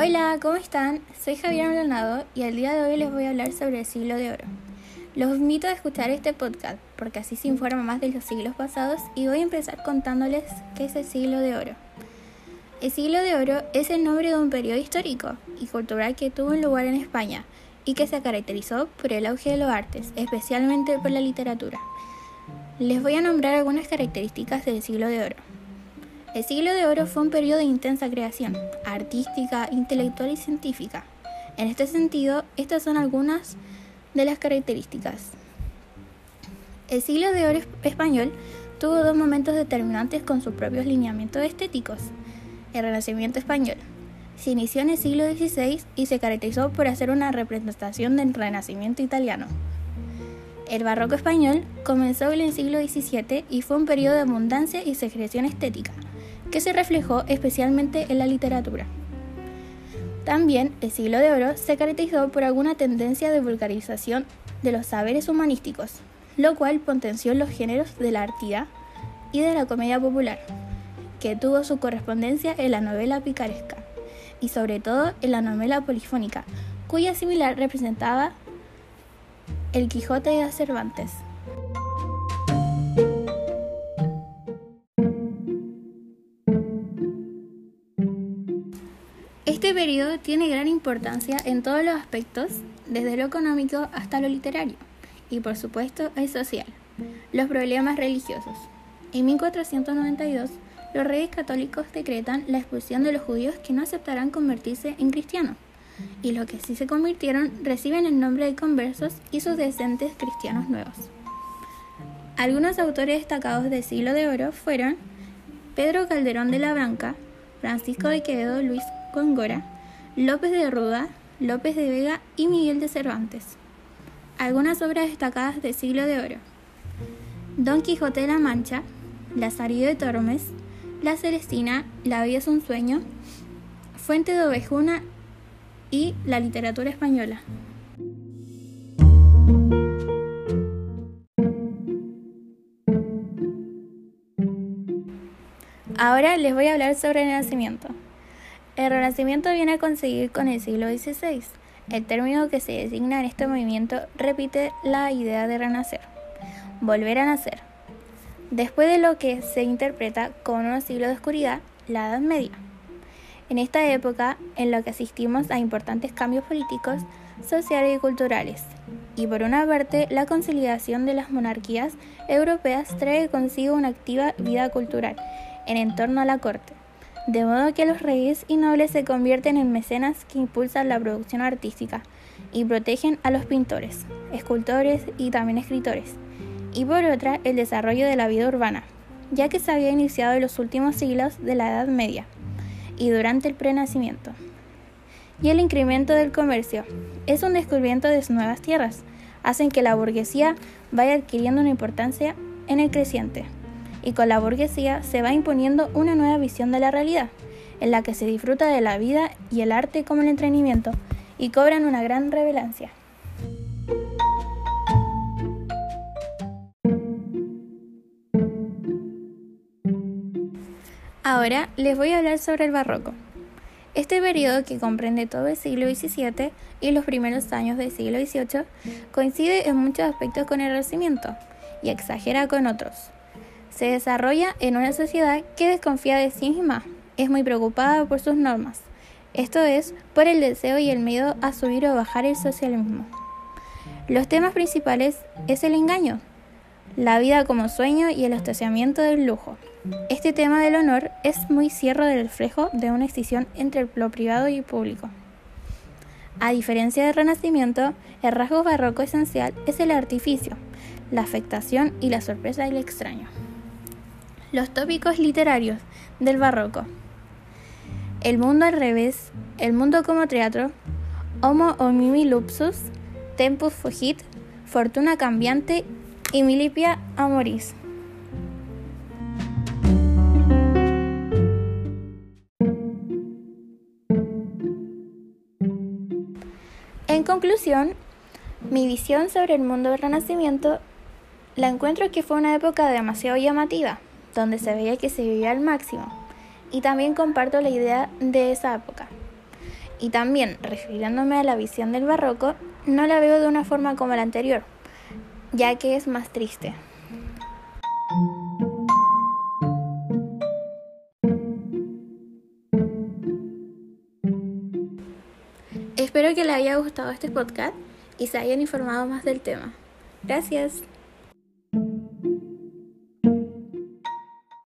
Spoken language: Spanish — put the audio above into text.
Hola, ¿cómo están? Soy Javier Maldonado y el día de hoy les voy a hablar sobre el siglo de oro. Los invito a escuchar este podcast porque así se informa más de los siglos pasados y voy a empezar contándoles qué es el siglo de oro. El siglo de oro es el nombre de un periodo histórico y cultural que tuvo lugar en España y que se caracterizó por el auge de los artes, especialmente por la literatura. Les voy a nombrar algunas características del siglo de oro. El siglo de oro fue un periodo de intensa creación, artística, intelectual y científica. En este sentido, estas son algunas de las características. El siglo de oro español tuvo dos momentos determinantes con sus propios lineamientos estéticos. El Renacimiento español se inició en el siglo XVI y se caracterizó por hacer una representación del Renacimiento italiano. El barroco español comenzó en el siglo XVII y fue un periodo de abundancia y secreción estética, que se reflejó especialmente en la literatura. También el siglo de oro se caracterizó por alguna tendencia de vulgarización de los saberes humanísticos, lo cual potenció los géneros de la artía y de la comedia popular, que tuvo su correspondencia en la novela picaresca y sobre todo en la novela polifónica, cuya similar representaba El Quijote de Cervantes. Este periodo tiene gran importancia en todos los aspectos, desde lo económico hasta lo literario, y por supuesto el social, los problemas religiosos. En 1492, los reyes católicos decretan la expulsión de los judíos que no aceptarán convertirse en cristianos, y los que sí se convirtieron reciben el nombre de conversos y sus descendentes cristianos nuevos. Algunos autores destacados del siglo de oro fueron Pedro Calderón de la Branca, Francisco de Quevedo, Luis Góngora, López de Ruda, López de Vega y Miguel de Cervantes. Algunas obras destacadas del siglo de oro. Don Quijote de la Mancha, Lazarillo de Tormes, La Celestina, La vida es un sueño, Fuente de Ovejuna y la literatura española. Ahora les voy a hablar sobre el Renacimiento. El Renacimiento viene a conseguir con el siglo XVI. El término que se designa en este movimiento repite la idea de renacer, volver a nacer. Después de lo que se interpreta como un siglo de oscuridad, la Edad Media. En esta época, en la que asistimos a importantes cambios políticos, sociales y culturales, y por una parte, la consolidación de las monarquías europeas trae consigo una activa vida cultural en entorno a la corte de modo que los reyes y nobles se convierten en mecenas que impulsan la producción artística y protegen a los pintores, escultores y también escritores, y por otra el desarrollo de la vida urbana, ya que se había iniciado en los últimos siglos de la Edad Media y durante el Prenacimiento. Y el incremento del comercio es un descubrimiento de nuevas tierras, hacen que la burguesía vaya adquiriendo una importancia en el creciente y con la burguesía se va imponiendo una nueva visión de la realidad, en la que se disfruta de la vida y el arte como el entretenimiento, y cobran una gran relevancia. Ahora les voy a hablar sobre el barroco. Este periodo, que comprende todo el siglo XVII y los primeros años del siglo XVIII, coincide en muchos aspectos con el Renacimiento y exagera con otros se desarrolla en una sociedad que desconfía de sí misma, es muy preocupada por sus normas, esto es, por el deseo y el miedo a subir o bajar el socialismo. Los temas principales es el engaño, la vida como sueño y el estacionamiento del lujo. Este tema del honor es muy cierro del reflejo de una extinción entre lo privado y público. A diferencia del Renacimiento, el rasgo barroco esencial es el artificio, la afectación y la sorpresa del extraño. Los tópicos literarios del barroco. El mundo al revés, el mundo como teatro, Homo homini lupsus, Tempus fugit, Fortuna cambiante y Milipia amoris. En conclusión, mi visión sobre el mundo del Renacimiento la encuentro que fue una época demasiado llamativa donde se veía que se vivía al máximo. Y también comparto la idea de esa época. Y también, refiriéndome a la visión del barroco, no la veo de una forma como la anterior, ya que es más triste. Espero que les haya gustado este podcast y se hayan informado más del tema. Gracias.